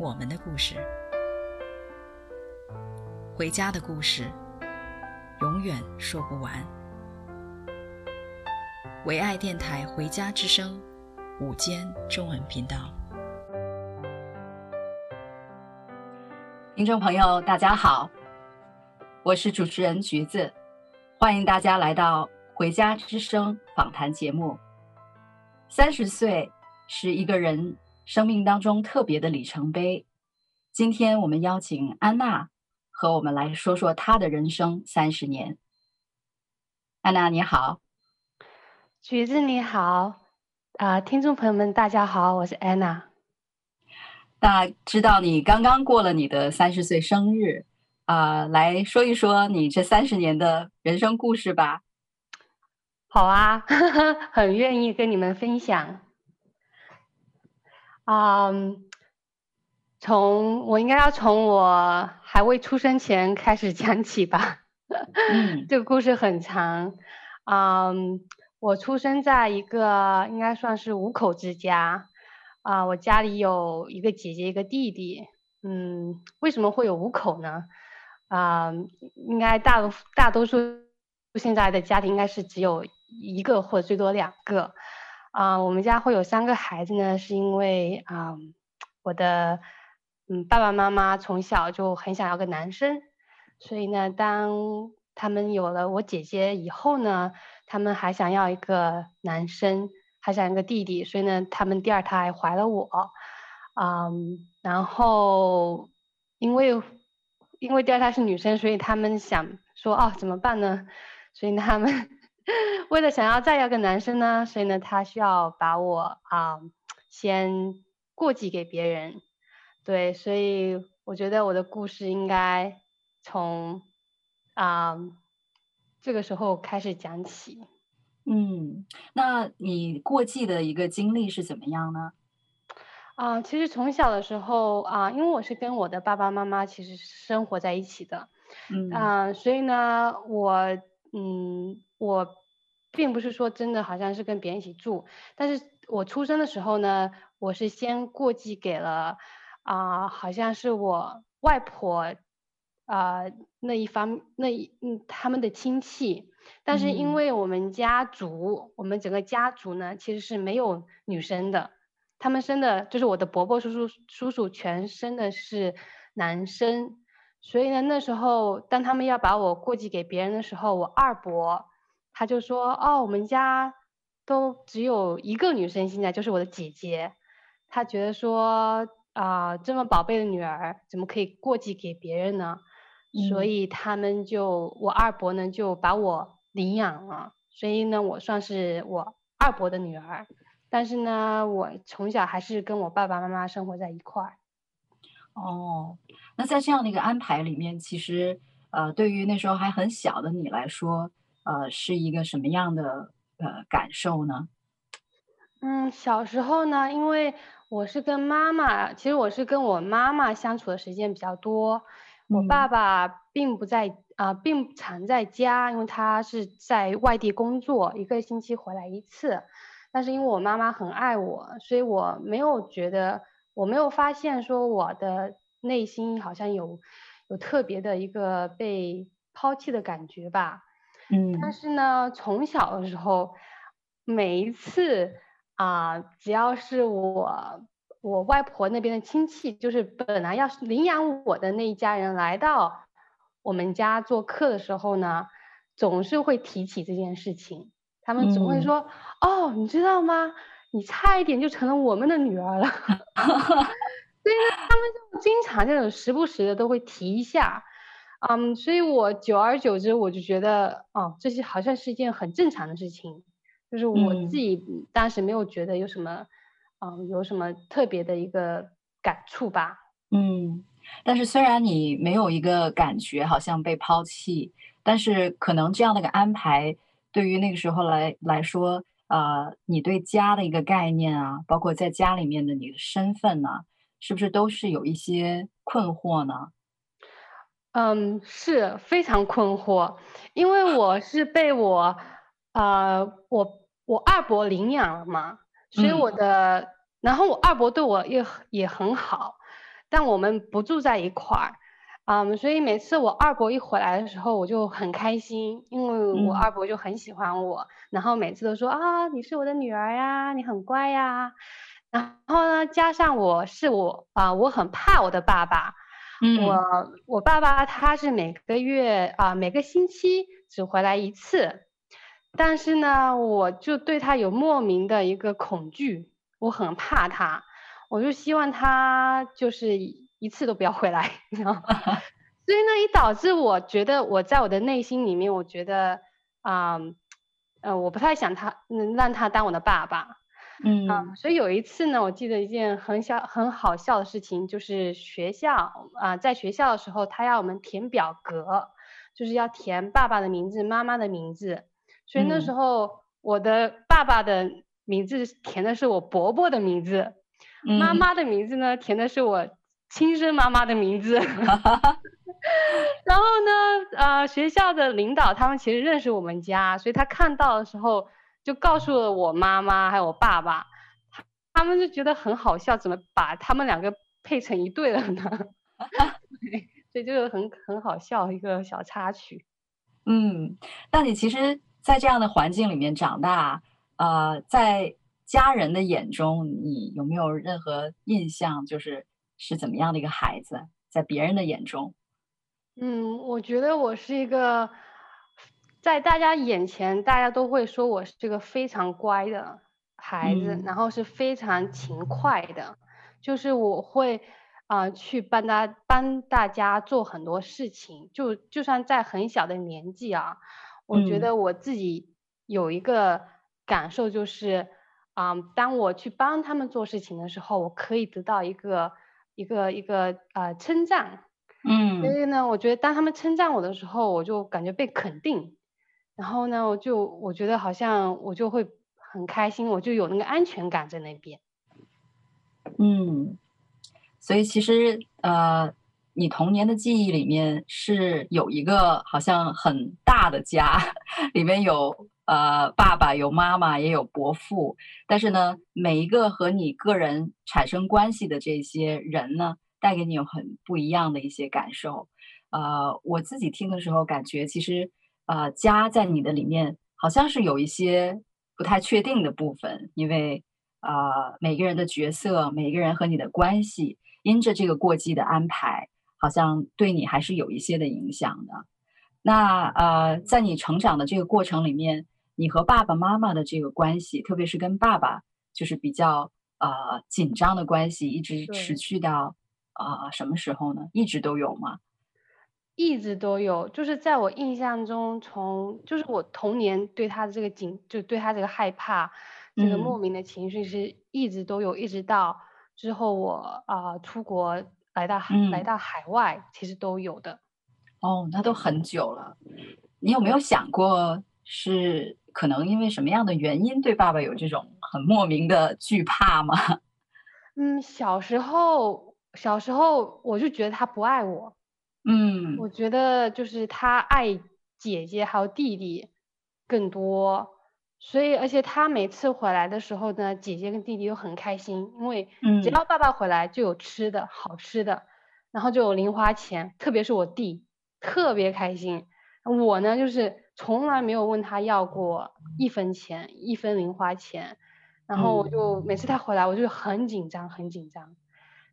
我们的故事，回家的故事，永远说不完。唯爱电台《回家之声》午间中文频道，听众朋友，大家好，我是主持人橘子，欢迎大家来到《回家之声》访谈节目。三十岁是一个人。生命当中特别的里程碑。今天我们邀请安娜和我们来说说她的人生三十年。安娜你好，橘子你好，啊、呃，听众朋友们大家好，我是安娜。大家知道你刚刚过了你的三十岁生日，啊、呃，来说一说你这三十年的人生故事吧。好啊，呵呵，很愿意跟你们分享。啊，um, 从我应该要从我还未出生前开始讲起吧。嗯，这个故事很长。啊，um, 我出生在一个应该算是五口之家。啊，uh, 我家里有一个姐姐，一个弟弟。嗯，为什么会有五口呢？啊，uh, 应该大大多数现在的家庭应该是只有一个或最多两个。啊我们家会有三个孩子呢，是因为啊我的嗯爸爸妈妈从小就很想要个男生，所以呢，当他们有了我姐姐以后呢，他们还想要一个男生，还想要个弟弟，所以呢，他们第二胎怀了我，啊、然后因为因为第二胎是女生，所以他们想说哦，怎么办呢？所以他们。为了想要再要个男生呢，所以呢，他需要把我啊、呃、先过继给别人，对，所以我觉得我的故事应该从啊、呃、这个时候开始讲起。嗯，那你过继的一个经历是怎么样呢？啊、呃，其实从小的时候啊、呃，因为我是跟我的爸爸妈妈其实生活在一起的，嗯所以呢，我嗯。我并不是说真的好像是跟别人一起住，但是我出生的时候呢，我是先过继给了啊、呃，好像是我外婆啊、呃、那一方那一嗯他们的亲戚，但是因为我们家族，嗯、我们整个家族呢其实是没有女生的，他们生的就是我的伯伯叔叔叔叔全生的是男生，所以呢那时候当他们要把我过继给别人的时候，我二伯。他就说：“哦，我们家都只有一个女生，现在就是我的姐姐。他觉得说啊、呃，这么宝贝的女儿怎么可以过继给别人呢？嗯、所以他们就我二伯呢就把我领养了。所以呢，我算是我二伯的女儿。但是呢，我从小还是跟我爸爸妈妈生活在一块儿。哦，那在这样的一个安排里面，其实呃，对于那时候还很小的你来说。”呃，是一个什么样的呃感受呢？嗯，小时候呢，因为我是跟妈妈，其实我是跟我妈妈相处的时间比较多。嗯、我爸爸并不在啊、呃，并不常在家，因为他是在外地工作，一个星期回来一次。但是因为我妈妈很爱我，所以我没有觉得，我没有发现说我的内心好像有有特别的一个被抛弃的感觉吧。嗯，但是呢，从小的时候，每一次啊、呃，只要是我我外婆那边的亲戚，就是本来要领养我的那一家人来到我们家做客的时候呢，总是会提起这件事情。他们总会说：“嗯、哦，你知道吗？你差一点就成了我们的女儿了。”所以呢，他们就经常这种时不时的都会提一下。嗯，um, 所以我久而久之，我就觉得，哦，这些好像是一件很正常的事情，就是我自己当时没有觉得有什么，嗯，嗯，有什么特别的一个感触吧。嗯，但是虽然你没有一个感觉好像被抛弃，但是可能这样的一个安排，对于那个时候来来说，呃，你对家的一个概念啊，包括在家里面的你的身份呢、啊，是不是都是有一些困惑呢？嗯，是非常困惑，因为我是被我，呃，我我二伯领养了嘛，所以我的，嗯、然后我二伯对我也也很好，但我们不住在一块儿，嗯，所以每次我二伯一回来的时候，我就很开心，因为我二伯就很喜欢我，嗯、然后每次都说啊，你是我的女儿呀，你很乖呀，然后呢，加上我是我啊，我很怕我的爸爸。嗯，我我爸爸他是每个月啊，每个星期只回来一次，但是呢，我就对他有莫名的一个恐惧，我很怕他，我就希望他就是一次都不要回来，你知道吗？所以呢，也导致我觉得我在我的内心里面，我觉得啊，呃，我不太想他能让他当我的爸爸。嗯啊，所以有一次呢，我记得一件很小很好笑的事情，就是学校啊、呃，在学校的时候，他要我们填表格，就是要填爸爸的名字、妈妈的名字。所以那时候我的爸爸的名字填的是我伯伯的名字，嗯、妈妈的名字呢填的是我亲生妈妈的名字。然后呢，呃，学校的领导他们其实认识我们家，所以他看到的时候。就告诉了我妈妈还有我爸爸，他们就觉得很好笑，怎么把他们两个配成一对了呢？所以就是很很好笑一个小插曲。嗯，那你其实，在这样的环境里面长大，呃，在家人的眼中，你有没有任何印象？就是是怎么样的一个孩子，在别人的眼中？嗯，我觉得我是一个。在大家眼前，大家都会说我是这个非常乖的孩子，嗯、然后是非常勤快的，就是我会啊、呃、去帮大帮大家做很多事情，就就算在很小的年纪啊，我觉得我自己有一个感受就是啊、当我去帮他们做事情的时候，我可以得到一个一个一个啊、呃、称赞，嗯，所以呢，我觉得当他们称赞我的时候，我就感觉被肯定。然后呢，我就我觉得好像我就会很开心，我就有那个安全感在那边。嗯，所以其实呃，你童年的记忆里面是有一个好像很大的家，里面有呃爸爸，有妈妈，也有伯父。但是呢，每一个和你个人产生关系的这些人呢，带给你有很不一样的一些感受。呃，我自己听的时候感觉其实。呃，家在你的里面好像是有一些不太确定的部分，因为呃，每个人的角色，每个人和你的关系，因着这个过继的安排，好像对你还是有一些的影响的。那呃，在你成长的这个过程里面，你和爸爸妈妈的这个关系，特别是跟爸爸，就是比较呃紧张的关系，一直持续到呃什么时候呢？一直都有吗？一直都有，就是在我印象中，从就是我童年对他的这个紧，就对他这个害怕，这个莫名的情绪是一直都有，嗯、一直到之后我啊、呃、出国来到、嗯、来到海外，其实都有的。哦，那都很久了。你有没有想过，是可能因为什么样的原因对爸爸有这种很莫名的惧怕吗？嗯，小时候小时候我就觉得他不爱我。嗯，我觉得就是他爱姐姐还有弟弟更多，所以而且他每次回来的时候呢，姐姐跟弟弟都很开心，因为只要爸爸回来就有吃的好吃的，然后就有零花钱，特别是我弟特别开心。我呢就是从来没有问他要过一分钱一分零花钱，然后我就每次他回来我就很紧张很紧张，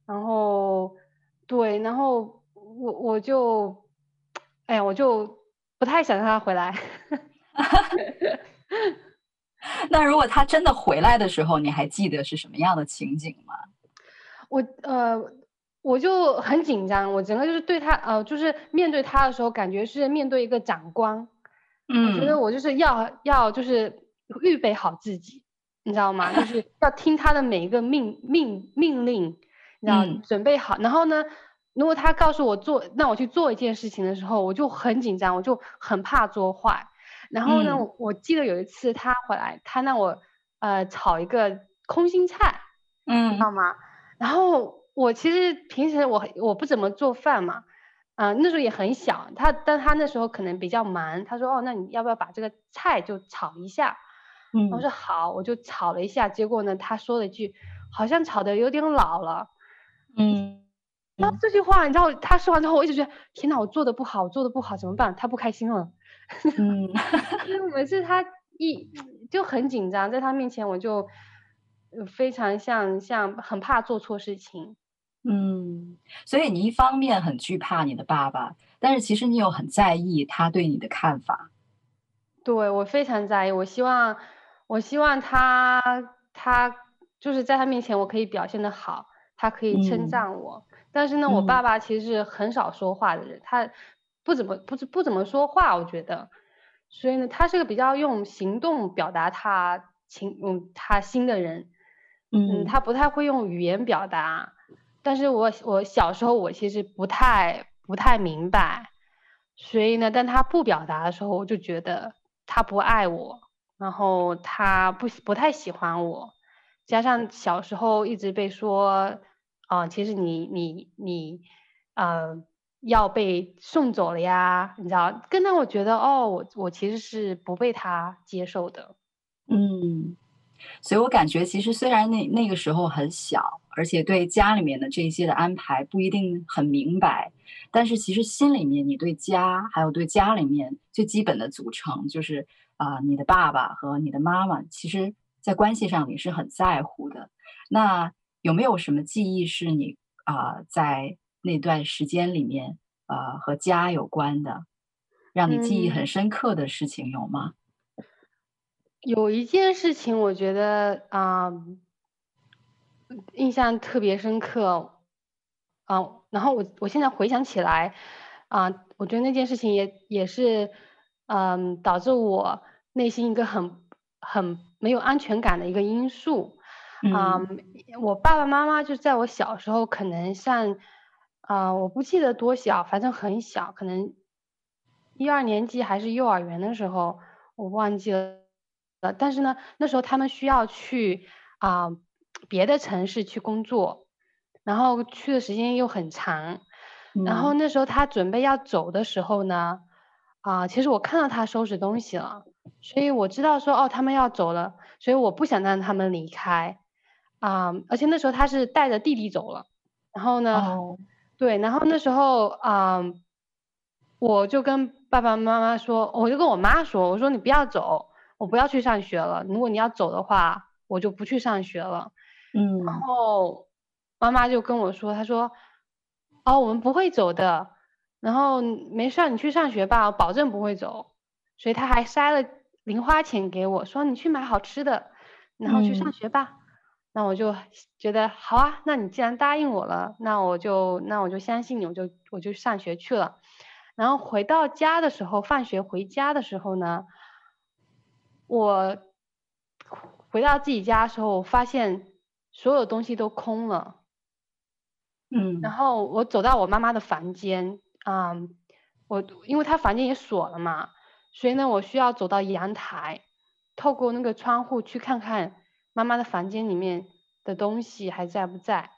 然后对，然后。我我就，哎呀，我就不太想让他回来。那如果他真的回来的时候，你还记得是什么样的情景吗？我呃，我就很紧张，我整个就是对他呃，就是面对他的时候，感觉是面对一个长官。嗯，我觉得我就是要要就是预备好自己，你知道吗？就是 要听他的每一个命命命令。然后准备好，然后呢，如果他告诉我做，让我去做一件事情的时候，我就很紧张，我就很怕做坏。然后呢，嗯、我我记得有一次他回来，他让我呃炒一个空心菜，嗯，知道吗？然后我其实平时我我不怎么做饭嘛，啊、呃，那时候也很小，他但他那时候可能比较忙，他说哦，那你要不要把这个菜就炒一下？嗯，我说好，我就炒了一下，结果呢，他说了一句，好像炒的有点老了，嗯，然后这句话你知道，他说完之后，我一直觉得天哪，我做的不好，我做的不好怎么办？他不开心了。嗯，因为每次他一就很紧张，在他面前我就非常像像很怕做错事情。嗯，所以你一方面很惧怕你的爸爸，但是其实你又很在意他对你的看法。对，我非常在意，我希望我希望他他就是在他面前我可以表现的好，他可以称赞我。嗯，但是呢，我爸爸其实是很少说话的人，嗯，他。不怎么不不怎么说话，我觉得，所以呢，他是个比较用行动表达他情嗯他心的人，嗯，嗯，他不太会用语言表达，但是我我小时候我其实不太不太明白，所以呢，当他不表达的时候，我就觉得他不爱我，然后他不不太喜欢我，加上小时候一直被说，啊、其实你你你，呃。要被送走了呀，你知道，更让我觉得哦，我我其实是不被他接受的，嗯，所以我感觉其实虽然那那个时候很小，而且对家里面的这些的安排不一定很明白，但是其实心里面你对家还有对家里面最基本的组成，就是啊、呃，你的爸爸和你的妈妈，其实在关系上你是很在乎的。那有没有什么记忆是你啊、呃、在？那段时间里面，呃，和家有关的，让你记忆很深刻的事情有吗？嗯，有一件事情，我觉得啊，呃，印象特别深刻，啊，呃，然后我我现在回想起来，啊，呃，我觉得那件事情也也是，嗯，呃，导致我内心一个很很没有安全感的一个因素。啊，我爸爸妈妈就在我小时候，可能像。啊、呃，我不记得多小，反正很小，可能一二年级还是幼儿园的时候，我忘记了。但是呢，那时候他们需要去啊、呃、别的城市去工作，然后去的时间又很长。然后那时候他准备要走的时候呢，啊、呃，其实我看到他收拾东西了，所以我知道说哦，他们要走了，所以我不想让他们离开啊、呃。而且那时候他是带着弟弟走了，然后呢。Oh. 对，然后那时候啊、呃，我就跟爸爸妈妈说，我就跟我妈说，我说你不要走，我不要去上学了。如果你要走的话，我就不去上学了。嗯，然后妈妈就跟我说，她说，哦，我们不会走的，然后没事，你去上学吧，我保证不会走。所以她还塞了零花钱给我，说你去买好吃的，然后去上学吧。嗯那我就觉得好啊，那你既然答应我了，那我就那我就相信你，我就我就上学去了。然后回到家的时候，放学回家的时候呢，我回到自己家的时候，我发现所有东西都空了。嗯，然后我走到我妈妈的房间，啊、嗯，我因为她房间也锁了嘛，所以呢，我需要走到阳台，透过那个窗户去看看。妈妈的房间里面的东西还在不在？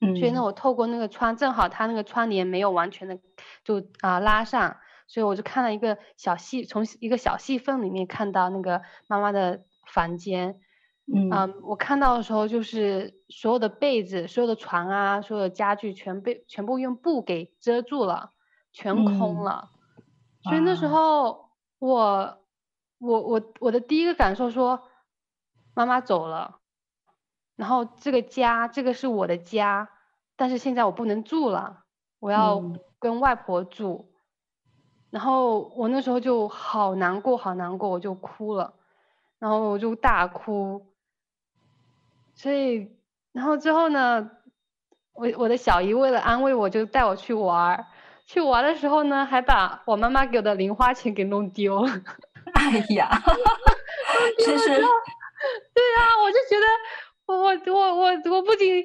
嗯，所以呢，我透过那个窗，正好她那个窗帘没有完全的就啊、呃、拉上，所以我就看了一个小细，从一个小细缝里面看到那个妈妈的房间。嗯、呃，我看到的时候就是所有的被子、所有的床啊、所有的家具全被全部用布给遮住了，全空了。嗯、所以那时候我我我我的第一个感受说。妈妈走了，然后这个家，这个是我的家，但是现在我不能住了，我要跟外婆住。嗯。然后我那时候就好难过，好难过，我就哭了，然后我就大哭。所以，然后之后呢，我我的小姨为了安慰我，就带我去玩。去玩的时候呢，还把我妈妈给我的零花钱给弄丢了。哎呀，真是。对啊，我就觉得我我我我我不仅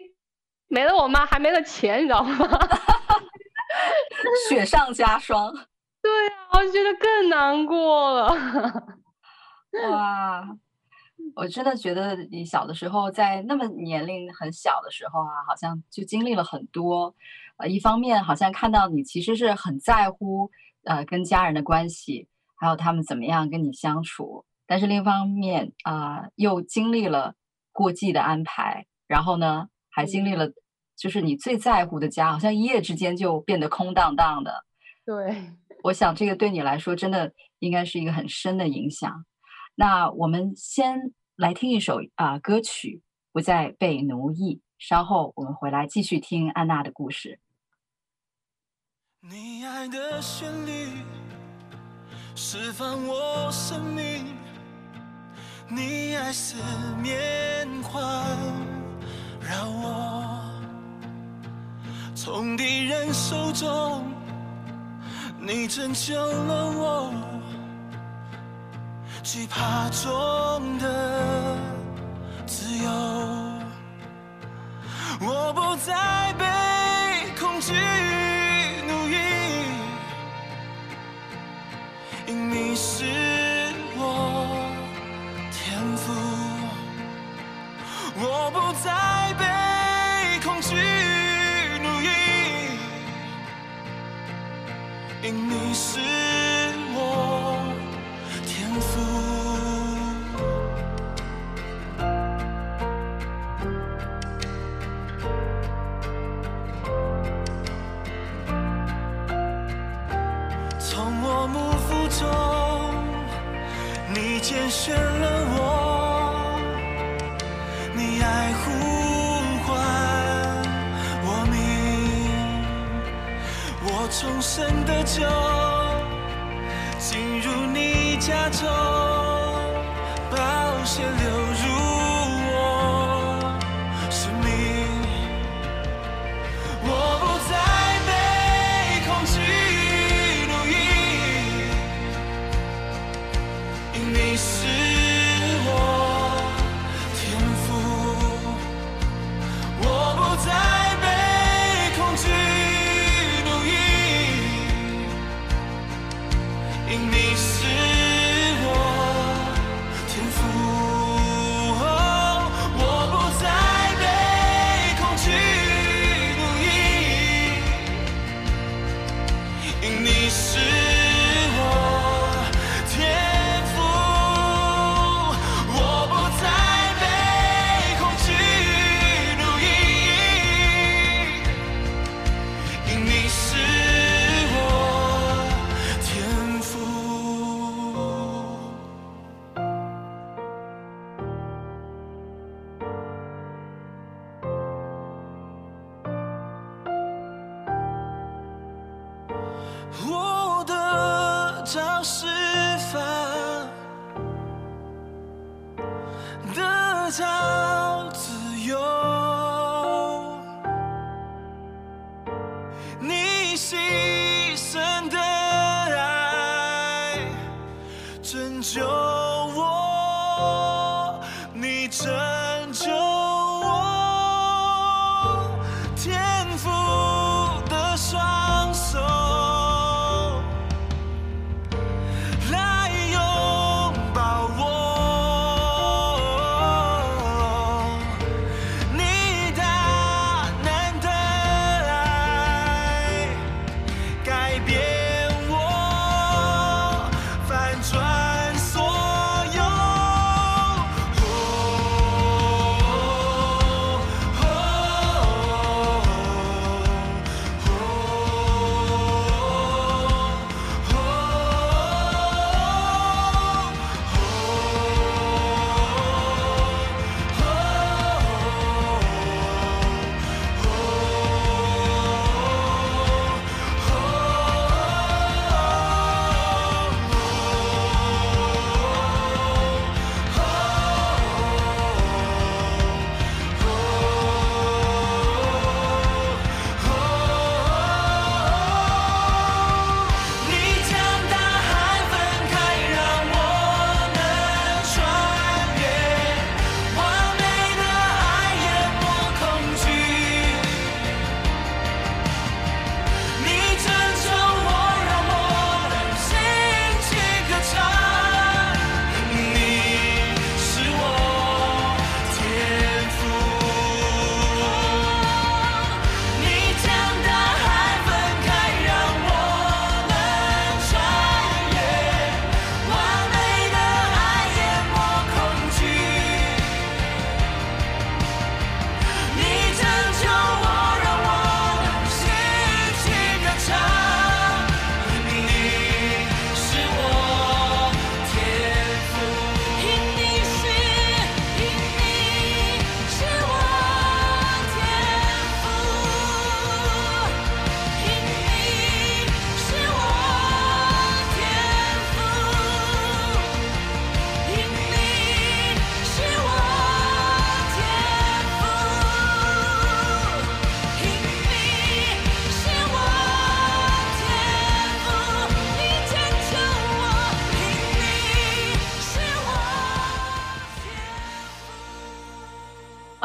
没了我妈，还没了钱，你知道吗？雪上加霜。我觉得更难过了。哇，我真的觉得你小的时候，在那么年龄很小的时候啊，好像就经历了很多。呃，一方面好像看到你其实是很在乎呃跟家人的关系，还有他们怎么样跟你相处，但是另一方面啊，呃，又经历了过季的安排，然后呢，还经历了就是你最在乎的家，好像一夜之间就变得空荡荡的。对，我想这个对你来说真的应该是一个很深的影响。那我们先来听一首啊，歌曲，不再被奴役。稍后我们回来继续听安娜的故事。你爱的旋律释放我生命，你爱似绵环绕我，从敌人手中你拯救了我，惧怕中的自由，我不再被恐惧奴役。因你是我天赋，我不再因你是真的酒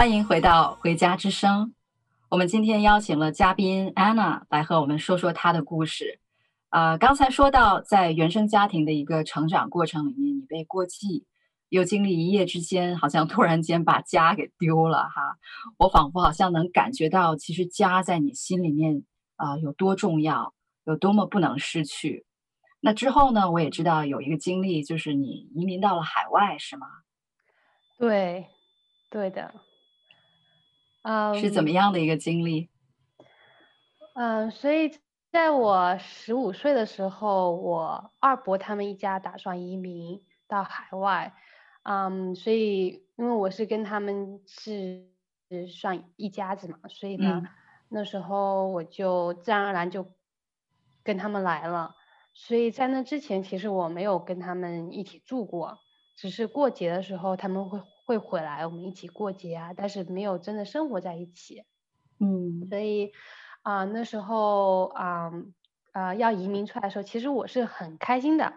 欢迎回到《回家之声》。我们今天邀请了嘉宾 Anna 来和我们说说她的故事。啊、呃，刚才说到在原生家庭的一个成长过程里面，你被过继，又经历一夜之间，好像突然间把家给丢了哈。我仿佛好像能感觉到，其实家在你心里面啊、有多重要，有多么不能失去。那之后呢，我也知道有一个经历，就是你移民到了海外，是吗？对，对的。嗯，是怎么样的一个经历？嗯，所以在我十五岁的时候，我二伯他们一家打算移民到海外。嗯，所以因为我是跟他们是算一家子嘛，所以呢，嗯，那时候我就自然而然就跟他们来了。所以在那之前，其实我没有跟他们一起住过，只是过节的时候他们会。会回来，我们一起过节啊，但是没有真的生活在一起。嗯，所以啊、呃，那时候啊啊、要移民出来的时候，其实我是很开心的，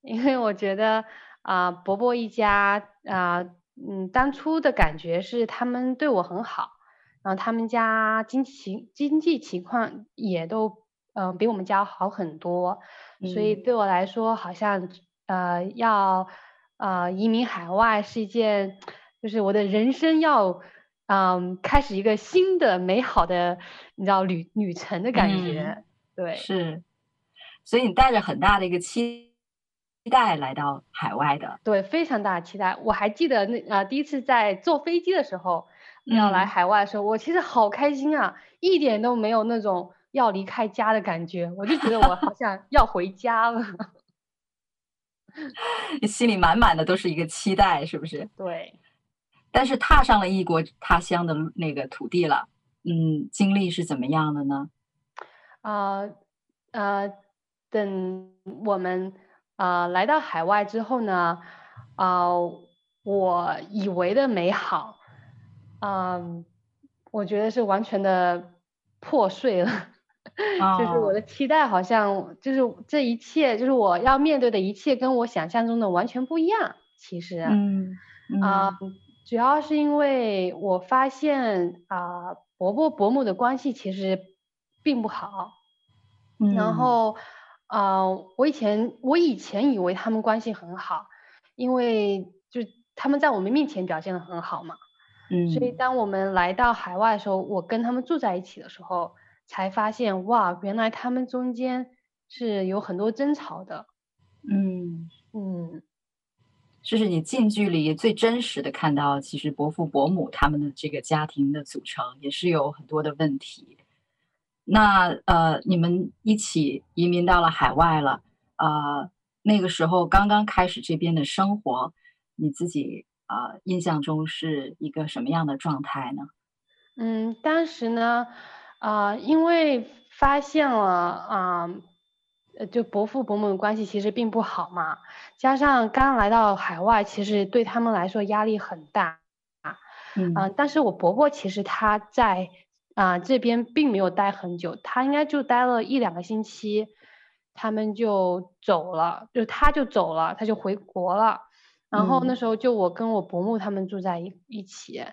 因为我觉得啊、呃、伯伯一家啊、呃、嗯当初的感觉是他们对我很好，然后他们家经济经济情况也都嗯、呃、比我们家好很多，所以对我来说好像呃要。啊、呃，移民海外是一件，就是我的人生要，嗯，开始一个新的美好的，你知道旅旅程的感觉，嗯、对，是，所以你带着很大的一个期待来到海外的，对，非常大的期待。我还记得那啊、呃，第一次在坐飞机的时候，要来海外的时候，嗯、我其实好开心啊，一点都没有那种要离开家的感觉，我就觉得我好像要回家了。你 心里满满的都是一个期待，是不是？对。但是踏上了异国他乡的那个土地了，嗯，经历是怎么样的呢？啊呃，呃，等我们啊、呃、来到海外之后呢，啊、呃，我以为的美好，啊、呃，我觉得是完全的破碎了。就是我的期待，好像就是这一切，就是我要面对的一切，跟我想象中的完全不一样。其实，嗯啊、呃，主要是因为我发现啊、呃，伯伯伯母的关系其实并不好。嗯、然后，啊、呃，我以前我以前以为他们关系很好，因为就他们在我们面前表现的很好嘛。嗯。所以当我们来到海外的时候，我跟他们住在一起的时候。才发现哇，原来他们中间是有很多争吵的。嗯嗯，这是你近距离最真实的看到，其实伯父伯母他们的这个家庭的组成也是有很多的问题。那呃，你们一起移民到了海外了，呃，那个时候刚刚开始这边的生活，你自己呃印象中是一个什么样的状态呢？嗯，当时呢。啊、呃，因为发现了啊，呃，就伯父伯母的关系其实并不好嘛，加上刚来到海外，其实对他们来说压力很大啊。嗯、呃，但是我伯伯其实他在啊、呃、这边并没有待很久，他应该就待了一两个星期，他们就走了，就他就走了，他就回国了。然后那时候就我跟我伯母他们住在一一起。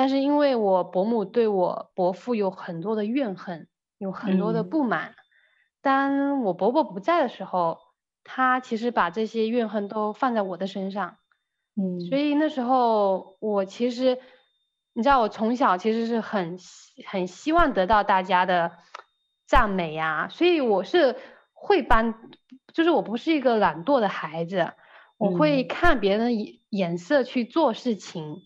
但是因为我伯母对我伯父有很多的怨恨，有很多的不满。嗯、当我伯伯不在的时候，他其实把这些怨恨都放在我的身上。嗯，所以那时候我其实，你知道，我从小其实是很很希望得到大家的赞美呀、啊，所以我是会帮，就是我不是一个懒惰的孩子，我会看别人的眼色去做事情。嗯，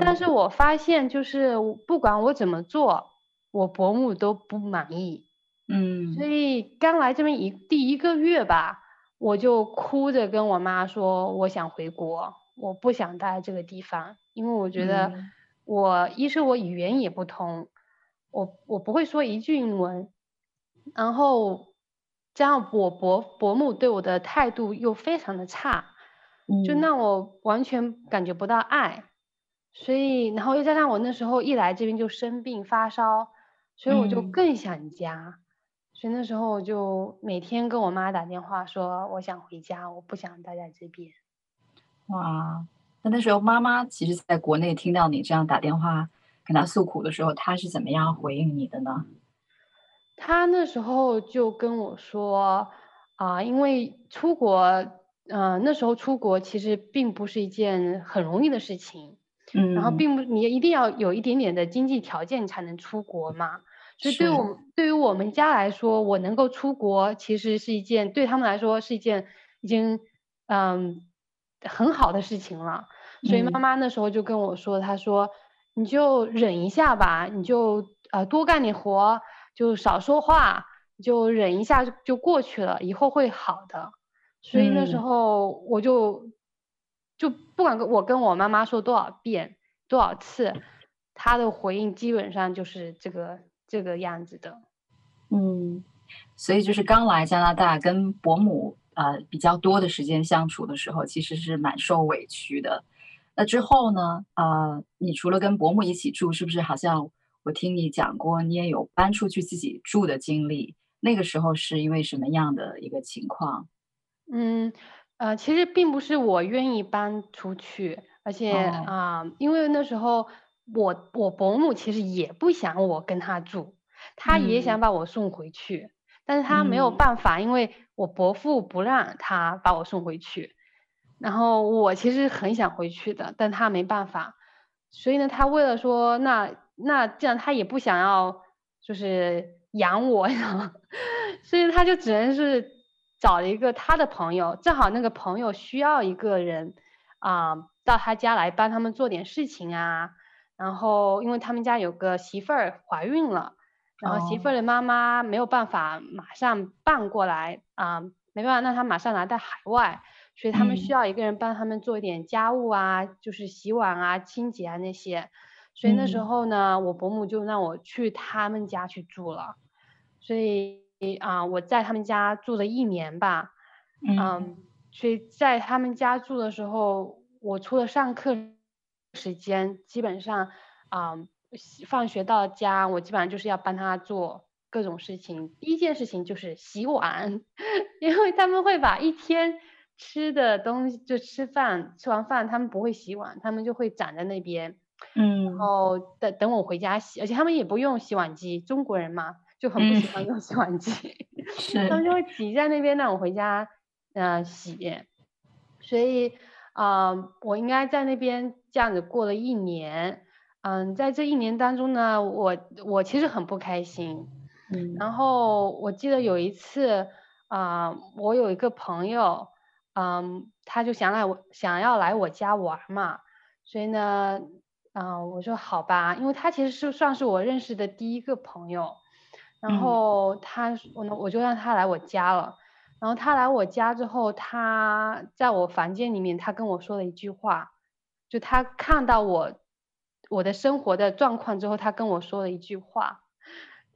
但是我发现，就是不管我怎么做，我伯母都不满意。嗯，所以刚来这边一第一个月吧，我就哭着跟我妈说，我想回国，我不想待在这个地方，因为我觉得我一是我语言也不通，我我不会说一句英文，然后加上我伯伯母对我的态度又非常的差，就让我完全感觉不到爱。所以，然后又加上我那时候一来这边就生病发烧，所以我就更想家。嗯、所以那时候我就每天跟我妈打电话说，我想回家，我不想待在这边。哇，那那时候妈妈其实在国内听到你这样打电话跟她诉苦的时候，她是怎么样回应你的呢？她那时候就跟我说啊、呃，因为出国，嗯、呃，那时候出国其实并不是一件很容易的事情，嗯，然后并不你一定要有一点点的经济条件才能出国嘛。所以对我们对于我们家来说，我能够出国，其实是一件对他们来说是一件已经嗯很好的事情了。所以妈妈那时候就跟我说，她说你就忍一下吧，你就呃多干点活，就少说话，就忍一下就就过去了，以后会好的。所以那时候我就就不管跟我跟我妈妈说多少遍多少次，她的回应基本上就是这个。这个样子的，嗯，所以就是刚来加拿大跟伯母呃比较多的时间相处的时候，其实是蛮受委屈的。那之后呢，呃，你除了跟伯母一起住，是不是好像我听你讲过，你也有搬出去自己住的经历？那个时候是因为什么样的一个情况？嗯，呃，其实并不是我愿意搬出去，而且啊，哦，呃，因为那时候。我我伯母其实也不想我跟他住，他也想把我送回去，嗯、但是他没有办法，嗯、因为我伯父不让他把我送回去，然后我其实很想回去的，但他没办法，所以呢，他为了说，那那这样他也不想要就是养我呀，所以他就只能是找了一个他的朋友，正好那个朋友需要一个人啊、呃，到他家来帮他们做点事情啊。然后，因为他们家有个媳妇儿怀孕了，然后媳妇儿的妈妈没有办法马上搬过来啊、呃，没办法让他马上来到海外，所以他们需要一个人帮他们做一点家务啊，嗯、就是洗碗啊、清洁啊那些。所以那时候呢，嗯、我伯母就让我去他们家去住了，所以啊、呃，我在他们家住了一年吧，嗯、呃，所以在他们家住的时候，我除了上课。时间基本上，啊、呃，放学到家，我基本上就是要帮他做各种事情。第一件事情就是洗碗，因为他们会把一天吃的东西就吃饭，吃完饭他们不会洗碗，他们就会站在那边，嗯，然后等等我回家洗，而且他们也不用洗碗机，中国人嘛就很不喜。欢用洗碗机，嗯、他们就会挤在那边让我回家，嗯、呃，洗，所以。啊，uh, 我应该在那边这样子过了一年，嗯，在这一年当中呢，我我其实很不开心，嗯，然后我记得有一次，啊、uh,，我有一个朋友，嗯，他就想来我想要来我家玩嘛，所以呢，啊、uh,，我说好吧，因为他其实是算是我认识的第一个朋友，然后他我呢我就让他来我家了。然后他来我家之后，他在我房间里面，他跟我说了一句话，就他看到我我的生活的状况之后，他跟我说了一句话，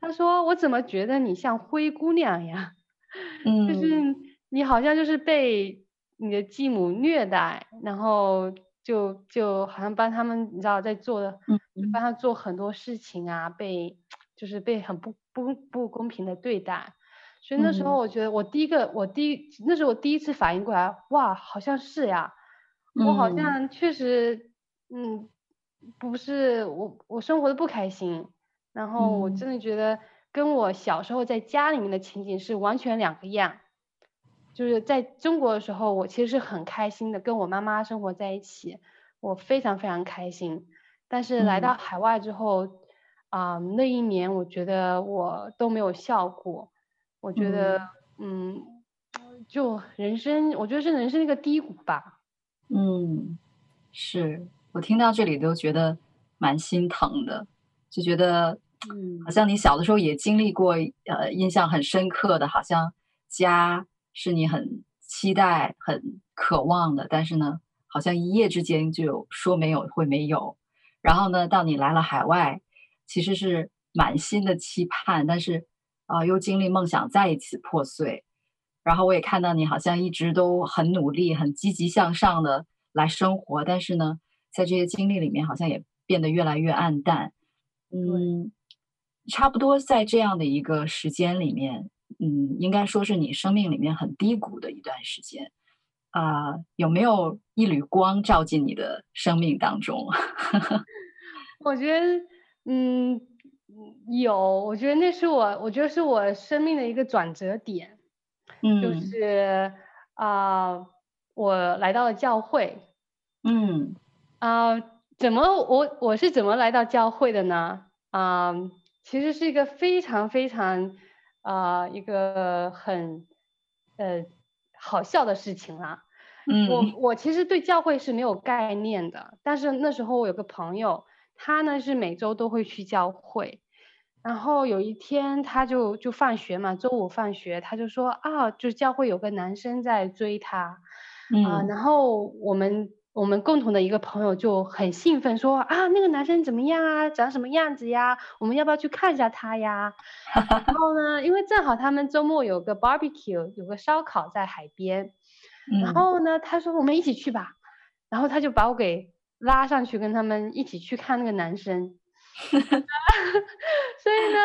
他说：“我怎么觉得你像灰姑娘呀？嗯，就是你好像就是被你的继母虐待，然后就就好像帮他们，你知道在做的，嗯，帮他做很多事情啊，被就是被很不不不公平的对待。”所以那时候我觉得我第一个，嗯、我第一那是我第一次反应过来，哇，好像是呀，我好像确实，嗯，不是我我生活的不开心，然后我真的觉得跟我小时候在家里面的情景是完全两个样，就是在中国的时候，我其实是很开心的，跟我妈妈生活在一起，我非常非常开心，但是来到海外之后，啊、那一年我觉得我都没有笑过。我觉得，嗯，嗯，就人生，我觉得是人生一个低谷吧。嗯，是我听到这里都觉得蛮心疼的，就觉得，嗯，好像你小的时候也经历过，呃，印象很深刻的，好像家是你很期待、很渴望的，但是呢，好像一夜之间就说没有会没有，然后呢，到你来了海外，其实是满心的期盼，但是。啊、呃，又经历梦想再一次破碎，然后我也看到你好像一直都很努力、很积极向上的来生活，但是呢，在这些经历里面，好像也变得越来越暗淡。嗯，差不多在这样的一个时间里面，嗯，应该说是你生命里面很低谷的一段时间。啊、呃，有没有一缕光照进你的生命当中？我觉得，嗯，有。我觉得那是我，我觉得是我生命的一个转折点。嗯，就是啊、呃，我来到了教会。嗯，啊、呃，怎么我我是怎么来到教会的呢？啊、呃，其实是一个非常非常啊、呃，一个很呃。好笑的事情啦，嗯，我我其实对教会是没有概念的，但是那时候我有个朋友，他呢是每周都会去教会，然后有一天他就就放学嘛，周五放学，他就说啊，就教会有个男生在追他，嗯、啊，然后我们。我们共同的一个朋友就很兴奋说啊，那个男生怎么样啊？长什么样子呀？我们要不要去看一下他呀？然后呢，因为正好他们周末有个 barbecue，有个烧烤在海边。然后呢，他说我们一起去吧。然后他就把我给拉上去，跟他们一起去看那个男生。所以呢，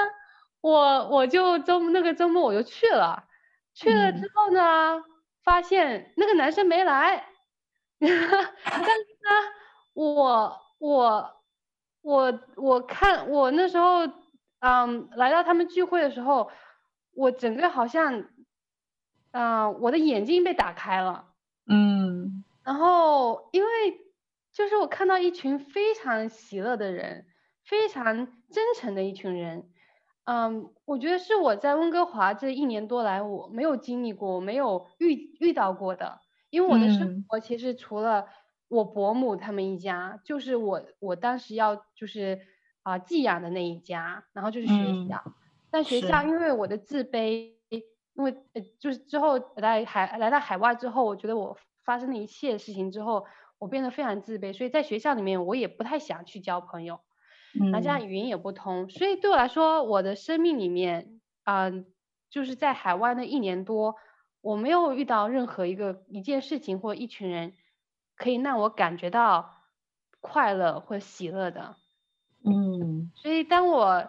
我我就周那个周末我就去了。去了之后呢，发现那个男生没来。但是呢，我我我我看我那时候，嗯，来到他们聚会的时候，我整个好像，嗯、呃，我的眼睛被打开了，嗯，然后因为就是我看到一群非常喜乐的人，非常真诚的一群人，嗯，我觉得是我在温哥华这一年多来我没有经历过，我没有遇遇到过的。因为我的生活其实除了我伯母他们一家，嗯、就是我我当时要就是啊、呃、寄养的那一家，然后就是学校。嗯、但学校因为我的自卑，因为呃就是之后来海来到海外之后，我觉得我发生的一切事情之后，我变得非常自卑，所以在学校里面我也不太想去交朋友，嗯，那这样语言也不通，所以对我来说，我的生命里面嗯、呃，就是在海外那一年多。我没有遇到任何一个一件事情或一群人，可以让我感觉到快乐或喜乐的。嗯，所以当我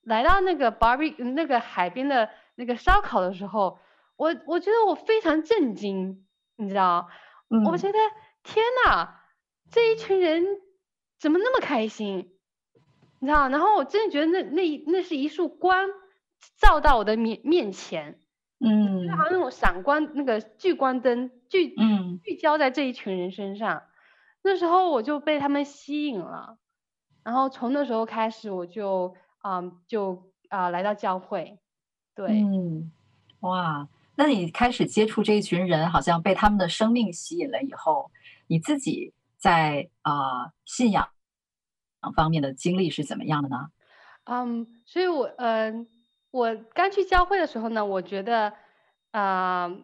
来到那个 barbie 那个海边的那个烧烤的时候，我我觉得我非常震惊，你知道？嗯，我觉得天呐，这一群人怎么那么开心？你知道？然后我真的觉得那那那是一束光照到我的面面前。嗯，就好像那种闪光，那个聚光灯聚嗯聚焦在这一群人身上，那时候我就被他们吸引了，然后从那时候开始我就啊、嗯、就啊、呃、来到教会，对，嗯，哇，那你开始接触这一群人，好像被他们的生命吸引了以后，你自己在啊、呃、信仰方面的经历是怎么样的呢？嗯，所以我嗯。呃我刚去教会的时候呢，我觉得，啊、呃，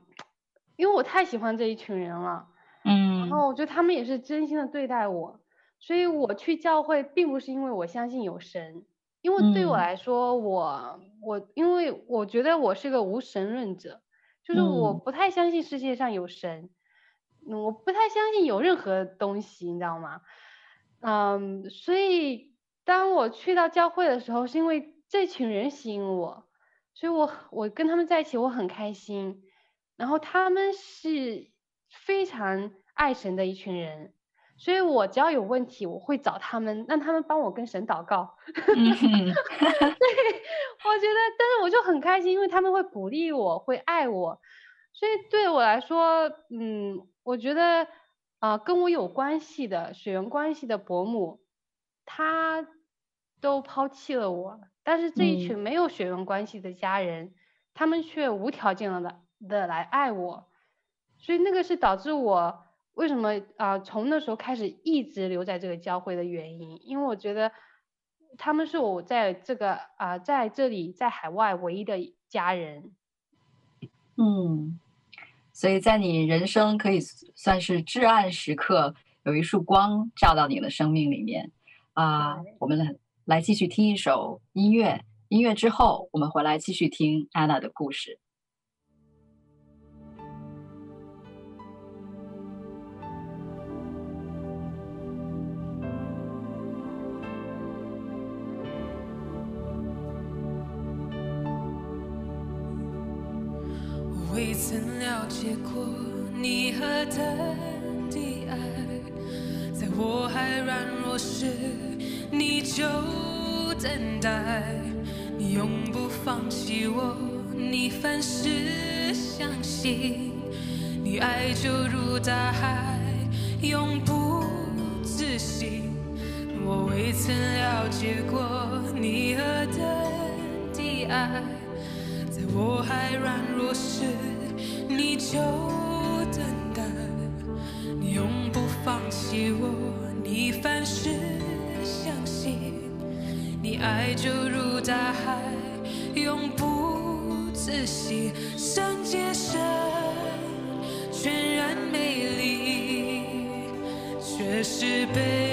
因为我太喜欢这一群人了，嗯，然后我觉得他们也是真心的对待我，所以我去教会并不是因为我相信有神，因为对我来说，我我因为我觉得我是个无神论者，就是我不太相信世界上有神，嗯，我不太相信有任何东西，你知道吗？嗯，所以当我去到教会的时候，是因为。这群人吸引我，所以我我跟他们在一起我很开心，然后他们是非常爱神的一群人，所以我只要有问题我会找他们，让他们帮我跟神祷告。嗯哼，对，我觉得，但是我就很开心，因为他们会鼓励我，会爱我，所以对我来说，嗯，我觉得啊、呃，跟我有关系的血缘关系的伯母，她都抛弃了我。但是这一群没有血缘关系的家人，嗯、他们却无条件的的来爱我，所以那个是导致我为什么啊、呃、从那时候开始一直留在这个教会的原因，因为我觉得他们是我在这个啊、呃、在这里在海外唯一的家人。嗯，所以在你人生可以算是至暗时刻，有一束光照到你的生命里面啊、呃，我们。来继续听一首音乐，音乐之后我们回来继续听安娜的故事。结果你和他的爱，在我还软弱时，你就等待，你永不放弃我，你凡事相信，你爱就如大海，永不止息。我未曾了解过你何等的爱，在我还软弱时，你就等待，永不放弃我，你凡事相信，你爱就如大海，永不止息，圣洁神，全然美丽，却是被。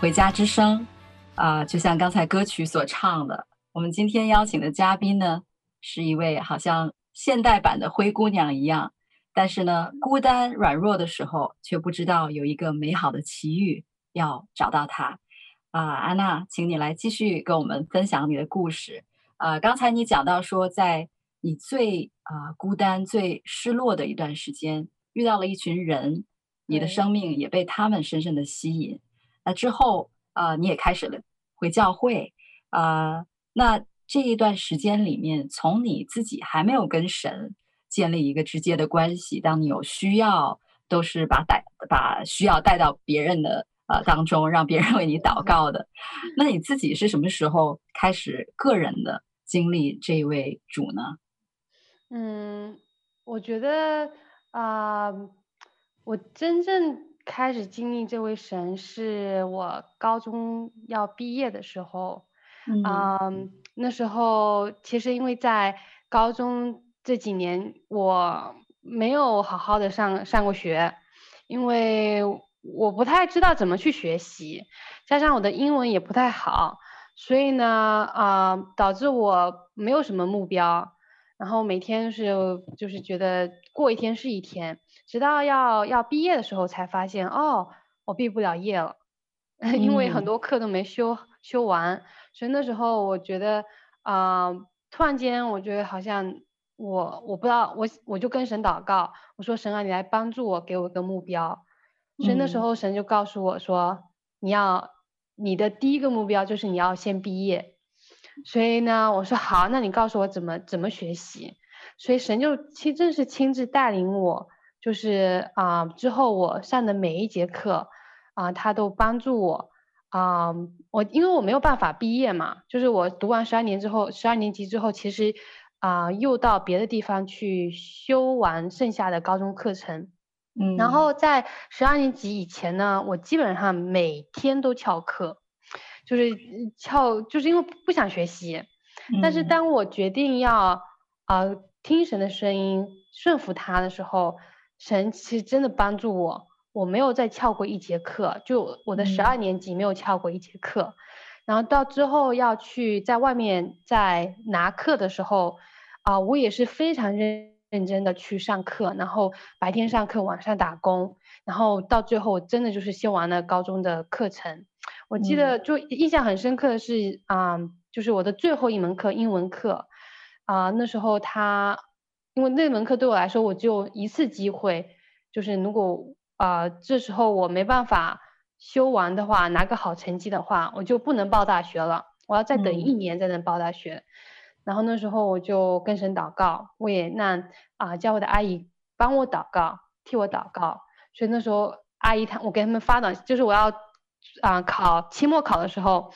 回家之声》啊、呃，就像刚才歌曲所唱的，我们今天邀请的嘉宾呢，是一位好像现代版的灰姑娘一样，但是呢，孤单软弱的时候，却不知道有一个美好的奇遇要找到她。啊、呃，安娜，请你来继续跟我们分享你的故事。啊、呃，刚才你讲到说，在你最啊、呃、孤单、最失落的一段时间，遇到了一群人。你的生命也被他们深深的吸引，那之后，呃，你也开始了回教会，啊、那这一段时间里面，从你自己还没有跟神建立一个直接的关系，当你有需要，都是把带把需要带到别人的呃当中，让别人为你祷告的。那你自己是什么时候开始个人的经历这一位主呢？嗯，我觉得啊。我真正开始经历这位神，是我高中要毕业的时候，嗯、呃，那时候其实因为在高中这几年我没有好好的上上过学，因为我不太知道怎么去学习，加上我的英文也不太好，所以呢，啊、呃，导致我没有什么目标，然后每天是就是觉得过一天是一天。直到要要毕业的时候，才发现哦，我毕不了业了，因为很多课都没修修完。所以那时候我觉得啊、呃，突然间我觉得好像我我不知道，我我就跟神祷告，我说神啊，你来帮助我，给我一个目标。所以那时候神就告诉我说，你要你的第一个目标就是你要先毕业。所以呢，我说好，那你告诉我怎么怎么学习。所以神就亲正是亲自带领我。就是啊、呃，之后我上的每一节课啊、呃，他都帮助我啊、呃。我因为我没有办法毕业嘛，就是我读完十二年之后，十二年级之后，其实啊、呃，又到别的地方去修完剩下的高中课程。嗯，然后在十二年级以前呢，我基本上每天都翘课，就是翘，就是因为不想学习。但是当我决定要啊、呃、听神的声音，顺服他的时候。神其实真的帮助我，我没有再翘过一节课，就我的十二年级没有翘过一节课，嗯、然后到之后要去在外面再拿课的时候，啊、呃，我也是非常认认真的去上课，然后白天上课，晚上打工，然后到最后真的就是修完了高中的课程。我记得就印象很深刻的是啊、嗯呃，就是我的最后一门课英文课，啊、呃，那时候他。因为那门课对我来说，我只有一次机会，就是如果啊、呃、这时候我没办法修完的话，拿个好成绩的话，我就不能报大学了，我要再等一年才能报大学。嗯、然后那时候我就跟神祷告，我也让啊、呃、教会的阿姨帮我祷告，替我祷告。所以那时候阿姨她，我给他们发短信，就是我要啊、呃、考期末考的时候。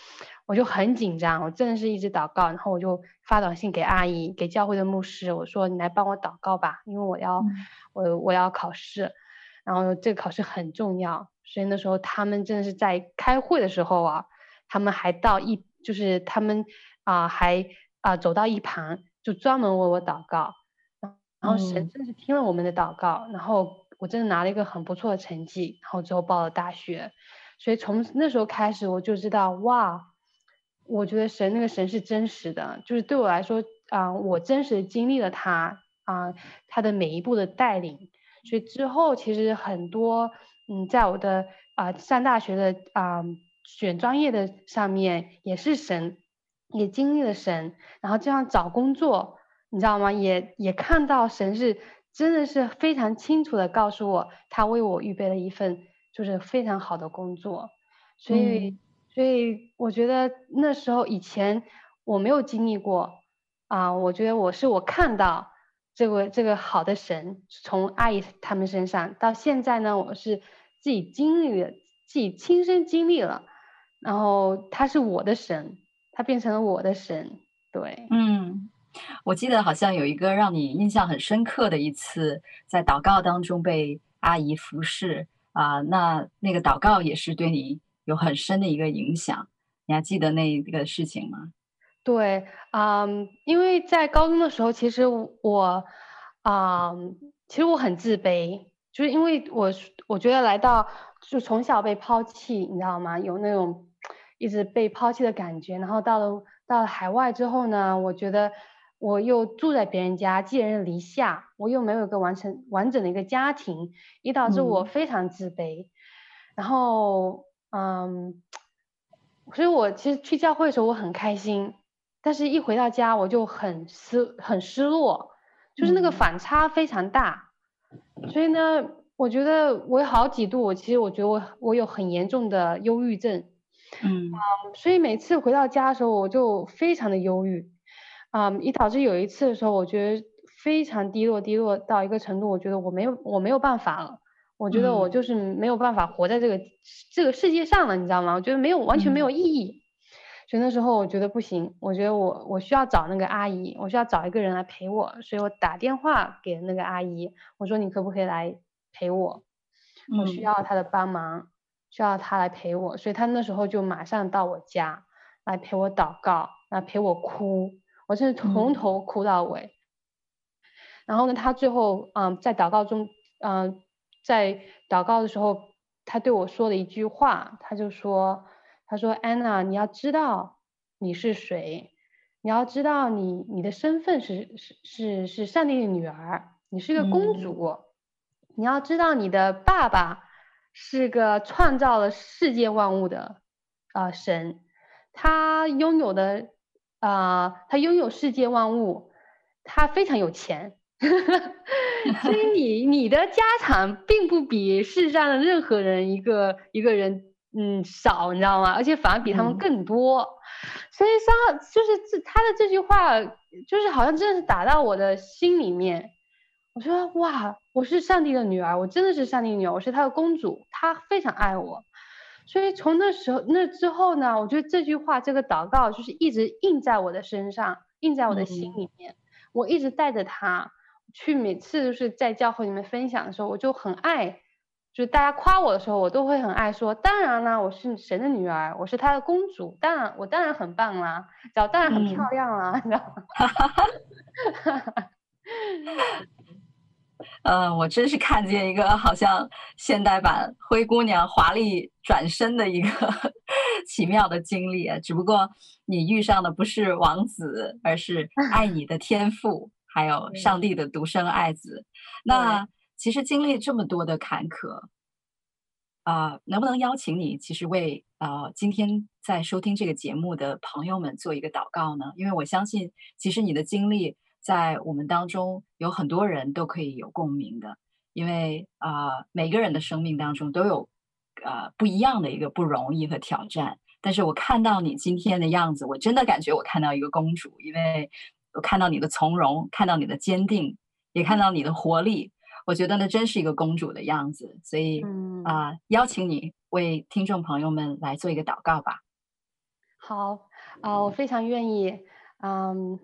我就很紧张，我真的是一直祷告，然后我就发短信给阿姨，给教会的牧师，我说你来帮我祷告吧，因为我要、嗯、我我要考试，然后这个考试很重要，所以那时候他们真的是在开会的时候啊，他们还到一就是他们啊、呃、还啊、呃、走到一旁，就专门为我祷告，然后神真的是听了我们的祷告，嗯、然后我真的拿了一个很不错的成绩，然后之后报了大学，所以从那时候开始我就知道哇。我觉得神那个神是真实的，就是对我来说啊、我真实经历了他啊、呃，他的每一步的带领，所以之后其实很多嗯，在我的啊、上大学的啊、选专业的上面也是神，也经历了神，然后这样找工作，你知道吗？也也看到神是真的是非常清楚的告诉我，他为我预备了一份就是非常好的工作，所以。所以我觉得那时候以前我没有经历过啊，我觉得我是我看到这个这个好的神从阿姨他们身上到现在呢，我是自己经历了，自己亲身经历了，然后他是我的神，他变成了我的神，对，嗯，我记得好像有一个让你印象很深刻的一次，在祷告当中被阿姨服侍啊，那那个祷告也是对你。有很深的一个影响，你还记得那一个事情吗？对，嗯，因为在高中的时候，其实我，嗯，其实我很自卑，就是因为我我觉得来到就从小被抛弃，你知道吗？有那种一直被抛弃的感觉。然后到了到了海外之后呢，我觉得我又住在别人家，寄人篱下，我又没有一个完成完整的一个家庭，也导致我非常自卑。嗯、然后，嗯，所以我其实去教会的时候我很开心，但是一回到家我就很失很失落，就是那个反差非常大。嗯、所以呢。我觉得我有好几度，我其实我觉得我我有很严重的忧郁症，嗯，所以每次回到家的时候，我就非常的忧郁，啊、嗯，以导致有一次的时候，我觉得非常低落，低落到一个程度，我觉得我没有我没有办法了，我觉得我就是没有办法活在这个、嗯、这个世界上了，你知道吗？我觉得没有完全没有意义，嗯、所以那时候我觉得不行，我觉得我我需要找那个阿姨，我需要找一个人来陪我，所以我打电话给那个阿姨，我说你可不可以来？陪我，我需要她的帮忙，嗯、需要她来陪我，所以她那时候就马上到我家来陪我祷告，来陪我哭，我甚至从头哭到尾。嗯、然后呢，她最后嗯，在祷告中，嗯，在祷告的时候，他对我说了一句话，他就说，他说安娜，你要知道你是谁，你要知道你你的身份是是是是上帝的女儿，你是一个公主。嗯你要知道，你的爸爸是个创造了世界万物的啊、呃、神，他拥有的啊、呃，他拥有世界万物，他非常有钱，所以你你的家产并不比世上的任何人一个一个人嗯少，你知道吗？而且反而比他们更多，嗯、所以三号就是这他的这句话，就是好像真的是打到我的心里面。我说哇，我是上帝的女儿，我真的是上帝女儿，我是他的公主，他非常爱我。所以从那时候那之后呢，我觉得这句话这个祷告就是一直印在我的身上，印在我的心里面。嗯、我一直带着它去，每次就是在教会里面分享的时候，我就很爱，就是大家夸我的时候，我都会很爱说。当然啦，我是神的女儿，我是他的公主，当然我当然很棒啦，脚当然很漂亮啦，你知道吗？呃，我真是看见一个好像现代版灰姑娘华丽转身的一个 奇妙的经历啊！只不过你遇上的不是王子，而是爱你的天父，还有上帝的独生爱子。那其实经历这么多的坎坷，啊、呃，能不能邀请你，其实为呃今天在收听这个节目的朋友们做一个祷告呢？因为我相信，其实你的经历。在我们当中有很多人都可以有共鸣的，因为啊、呃，每个人的生命当中都有呃不一样的一个不容易和挑战。但是我看到你今天的样子，我真的感觉我看到一个公主，因为我看到你的从容，看到你的坚定，也看到你的活力，我觉得那真是一个公主的样子。所以啊、嗯呃，邀请你为听众朋友们来做一个祷告吧。好啊、呃，我非常愿意，嗯。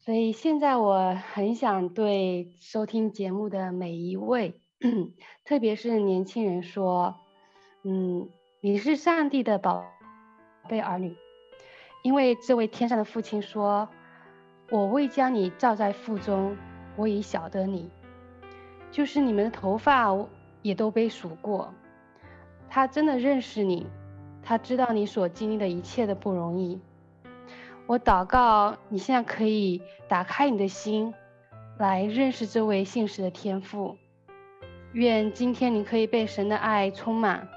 所以现在我很想对收听节目的每一位，特别是年轻人说，嗯，你是上帝的宝贝儿女，因为这位天上的父亲说，我未将你照在腹中，我已晓得你，就是你们的头发也都被数过，他真的认识你，他知道你所经历的一切的不容易。我祷告，你现在可以打开你的心，来认识这位信实的天父。愿今天你可以被神的爱充满，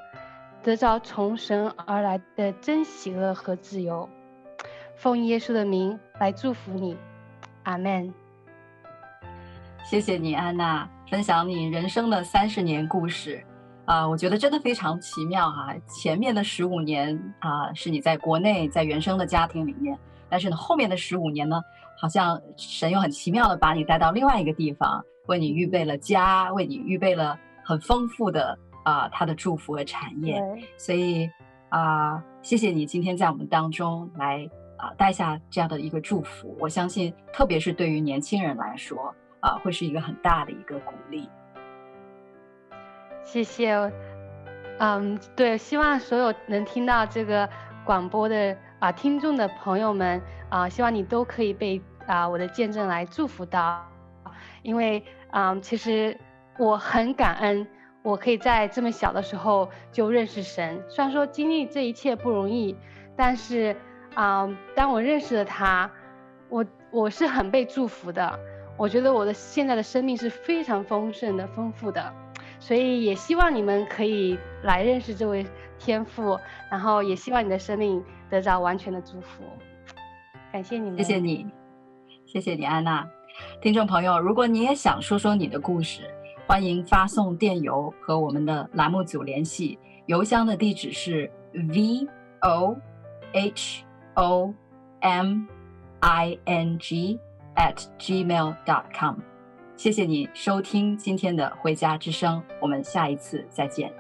得着从神而来的真喜乐和自由。奉耶稣的名来祝福你，阿门。谢谢你，安娜，分享你人生的三十年故事啊，我觉得真的非常奇妙哈、啊。前面的十五年啊，是你在国内在原生的家庭里面。但是呢，后面的十五年呢，好像神又很奇妙的把你带到另外一个地方，为你预备了家，为你预备了很丰富的啊、呃、他的祝福和产业。所以啊、呃，谢谢你今天在我们当中来啊、带下这样的一个祝福。我相信，特别是对于年轻人来说啊、会是一个很大的一个鼓励。谢谢，嗯，对，希望所有能听到这个广播的。啊，听众的朋友们啊，希望你都可以被啊我的见证来祝福到，因为啊，其实我很感恩，我可以在这么小的时候就认识神。虽然说经历这一切不容易，但是啊、当我认识了他，我我是很被祝福的。我觉得我的现在的生命是非常丰盛的、丰富的，所以也希望你们可以来认识这位天父，然后也希望你的生命得到完全的祝福。感谢你们，谢谢你，谢谢你，安娜。听众朋友，如果你也想说说你的故事，欢迎发送电邮和我们的栏目组联系，邮箱的地址是 v o h o m i n g。at gmail dot com，谢谢你收听今天的回家之声，我们下一次再见。